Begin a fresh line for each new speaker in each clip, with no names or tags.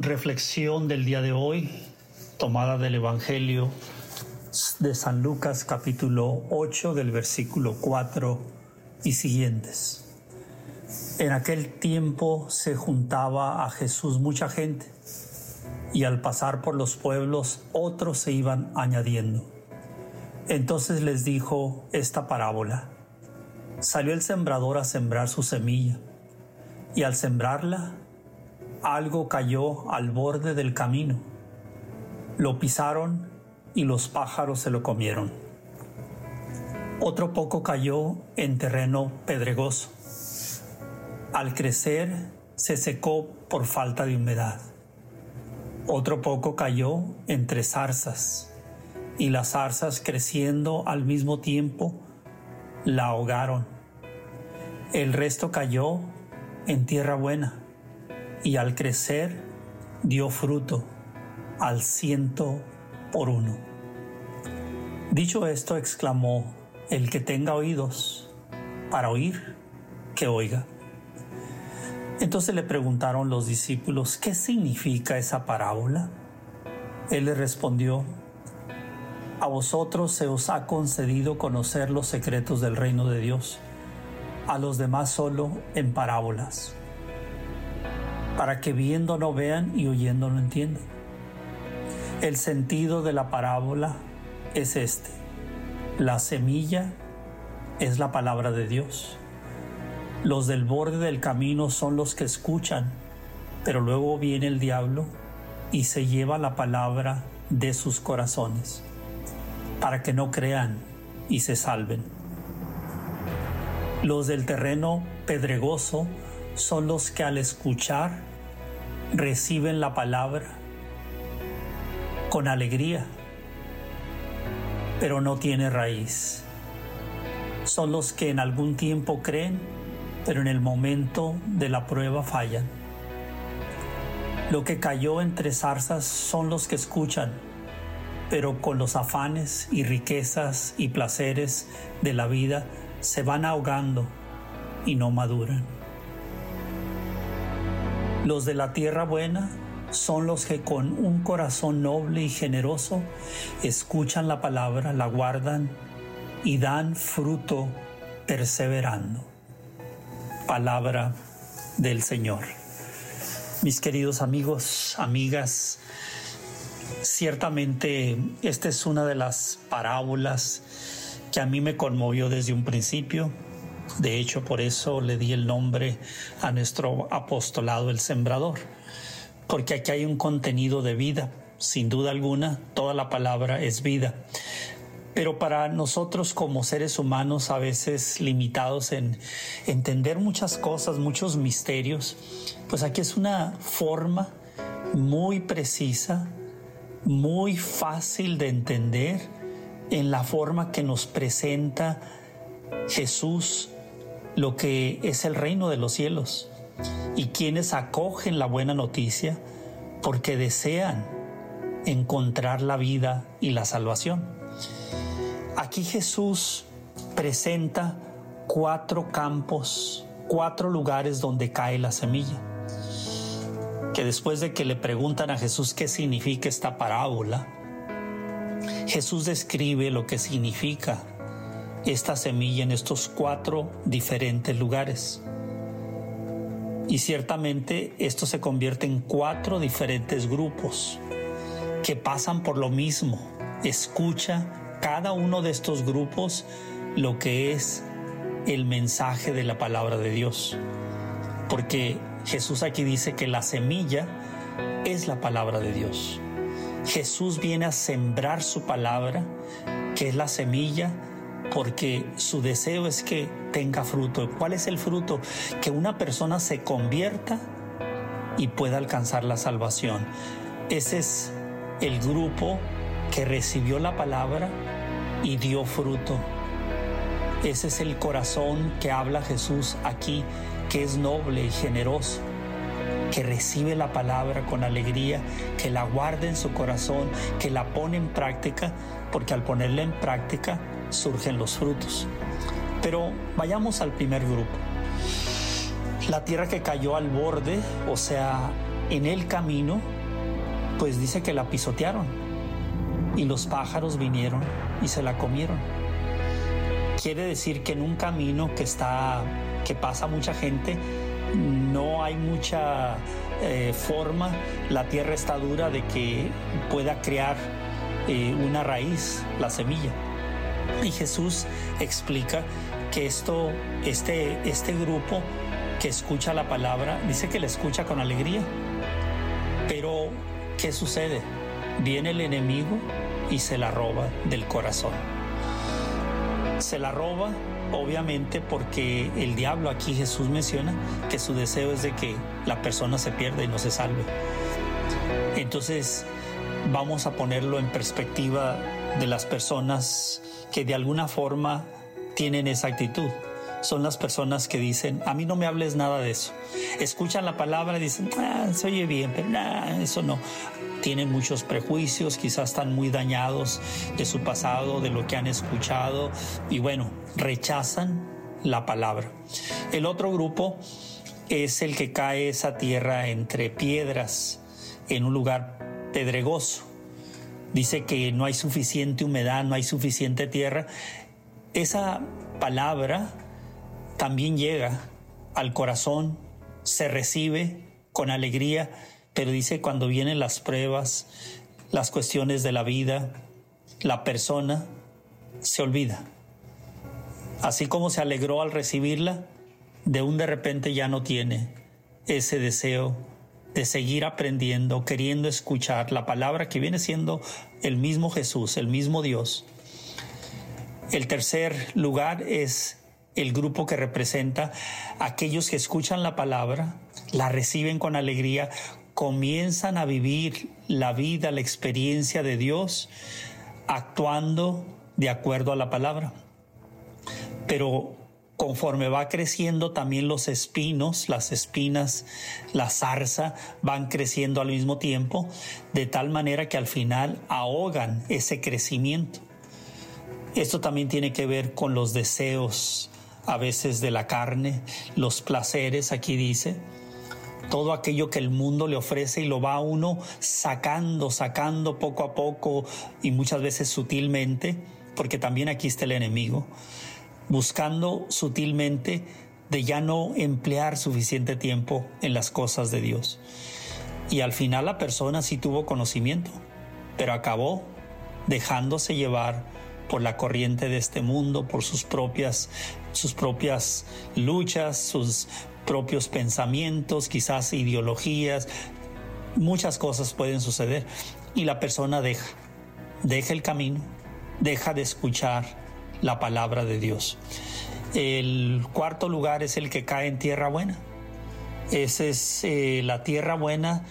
Reflexión del día de hoy, tomada del Evangelio de San Lucas capítulo 8 del versículo 4 y siguientes. En aquel tiempo se juntaba a Jesús mucha gente y al pasar por los pueblos otros se iban añadiendo. Entonces les dijo esta parábola. Salió el sembrador a sembrar su semilla y al sembrarla algo cayó al borde del camino. Lo pisaron y los pájaros se lo comieron. Otro poco cayó en terreno pedregoso. Al crecer se secó por falta de humedad. Otro poco cayó entre zarzas y las zarzas creciendo al mismo tiempo la ahogaron. El resto cayó en tierra buena y al crecer dio fruto al ciento por uno. Dicho esto, exclamó, el que tenga oídos para oír, que oiga. Entonces le preguntaron los discípulos, ¿qué significa esa parábola? Él le respondió, a vosotros se os ha concedido conocer los secretos del reino de Dios, a los demás solo en parábolas para que viendo no vean y oyendo no entiendan. El sentido de la parábola es este. La semilla es la palabra de Dios. Los del borde del camino son los que escuchan, pero luego viene el diablo y se lleva la palabra de sus corazones, para que no crean y se salven. Los del terreno pedregoso son los que al escuchar reciben la palabra con alegría, pero no tiene raíz. Son los que en algún tiempo creen, pero en el momento de la prueba fallan. Lo que cayó entre zarzas son los que escuchan, pero con los afanes y riquezas y placeres de la vida se van ahogando y no maduran. Los de la tierra buena son los que con un corazón noble y generoso escuchan la palabra, la guardan y dan fruto perseverando. Palabra del Señor. Mis queridos amigos, amigas, ciertamente esta es una de las parábolas que a mí me conmovió desde un principio de hecho, por eso le di el nombre a nuestro apostolado el Sembrador, porque aquí hay un contenido de vida. Sin duda alguna, toda la palabra es vida. Pero para nosotros como seres humanos a veces limitados en entender muchas cosas, muchos misterios, pues aquí es una forma muy precisa, muy fácil de entender en la forma que nos presenta Jesús lo que es el reino de los cielos y quienes acogen la buena noticia porque desean encontrar la vida y la salvación. Aquí Jesús presenta cuatro campos, cuatro lugares donde cae la semilla. Que después de que le preguntan a Jesús qué significa esta parábola, Jesús describe lo que significa esta semilla en estos cuatro diferentes lugares. Y ciertamente esto se convierte en cuatro diferentes grupos que pasan por lo mismo. Escucha cada uno de estos grupos lo que es el mensaje de la palabra de Dios. Porque Jesús aquí dice que la semilla es la palabra de Dios. Jesús viene a sembrar su palabra, que es la semilla porque su deseo es que tenga fruto. ¿Cuál es el fruto? Que una persona se convierta y pueda alcanzar la salvación. Ese es el grupo que recibió la palabra y dio fruto. Ese es el corazón que habla Jesús aquí, que es noble y generoso, que recibe la palabra con alegría, que la guarda en su corazón, que la pone en práctica, porque al ponerla en práctica surgen los frutos. Pero vayamos al primer grupo. La tierra que cayó al borde, o sea, en el camino, pues dice que la pisotearon y los pájaros vinieron y se la comieron. Quiere decir que en un camino que está, que pasa mucha gente, no hay mucha eh, forma, la tierra está dura de que pueda crear eh, una raíz, la semilla. Y Jesús explica que esto, este, este grupo que escucha la palabra, dice que la escucha con alegría. Pero, ¿qué sucede? Viene el enemigo y se la roba del corazón. Se la roba, obviamente, porque el diablo aquí Jesús menciona que su deseo es de que la persona se pierda y no se salve. Entonces, vamos a ponerlo en perspectiva de las personas que de alguna forma tienen esa actitud. Son las personas que dicen, a mí no me hables nada de eso. Escuchan la palabra y dicen, ah, se oye bien, pero eso no. Tienen muchos prejuicios, quizás están muy dañados de su pasado, de lo que han escuchado, y bueno, rechazan la palabra. El otro grupo es el que cae esa tierra entre piedras en un lugar pedregoso. Dice que no hay suficiente humedad, no hay suficiente tierra. Esa palabra también llega al corazón, se recibe con alegría, pero dice cuando vienen las pruebas, las cuestiones de la vida, la persona se olvida. Así como se alegró al recibirla, de un de repente ya no tiene ese deseo de seguir aprendiendo, queriendo escuchar la palabra que viene siendo el mismo Jesús, el mismo Dios. El tercer lugar es el grupo que representa aquellos que escuchan la palabra, la reciben con alegría, comienzan a vivir la vida, la experiencia de Dios, actuando de acuerdo a la palabra. Pero conforme va creciendo también los espinos, las espinas, la zarza van creciendo al mismo tiempo, de tal manera que al final ahogan ese crecimiento. Esto también tiene que ver con los deseos a veces de la carne, los placeres, aquí dice, todo aquello que el mundo le ofrece y lo va uno sacando, sacando poco a poco y muchas veces sutilmente, porque también aquí está el enemigo buscando sutilmente de ya no emplear suficiente tiempo en las cosas de Dios. Y al final la persona sí tuvo conocimiento, pero acabó dejándose llevar por la corriente de este mundo, por sus propias, sus propias luchas, sus propios pensamientos, quizás ideologías, muchas cosas pueden suceder y la persona deja, deja el camino, deja de escuchar, la palabra de Dios. El cuarto lugar es el que cae en tierra buena. Esa es eh, la tierra buena.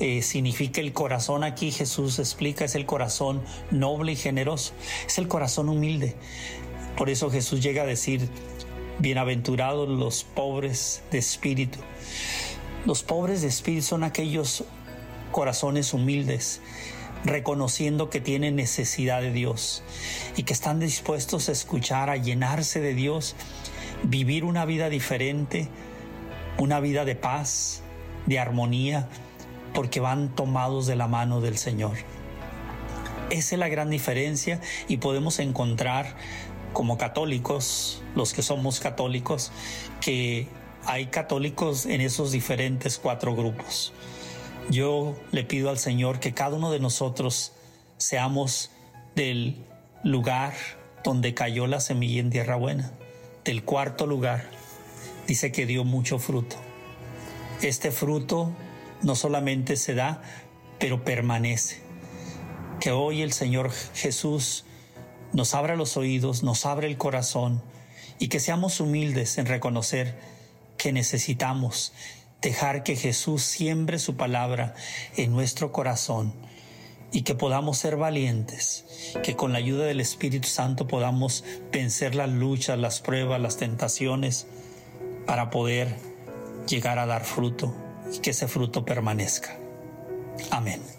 Eh, significa el corazón aquí, Jesús explica, es el corazón noble y generoso, es el corazón humilde. Por eso Jesús llega a decir, bienaventurados los pobres de espíritu. Los pobres de espíritu son aquellos corazones humildes reconociendo que tienen necesidad de Dios y que están dispuestos a escuchar, a llenarse de Dios, vivir una vida diferente, una vida de paz, de armonía, porque van tomados de la mano del Señor. Esa es la gran diferencia y podemos encontrar como católicos, los que somos católicos, que hay católicos en esos diferentes cuatro grupos. Yo le pido al Señor que cada uno de nosotros seamos del lugar donde cayó la semilla en tierra buena, del cuarto lugar. Dice que dio mucho fruto. Este fruto no solamente se da, pero permanece. Que hoy el Señor Jesús nos abra los oídos, nos abra el corazón y que seamos humildes en reconocer que necesitamos dejar que Jesús siembre su palabra en nuestro corazón y que podamos ser valientes, que con la ayuda del Espíritu Santo podamos vencer las luchas, las pruebas, las tentaciones, para poder llegar a dar fruto y que ese fruto permanezca. Amén.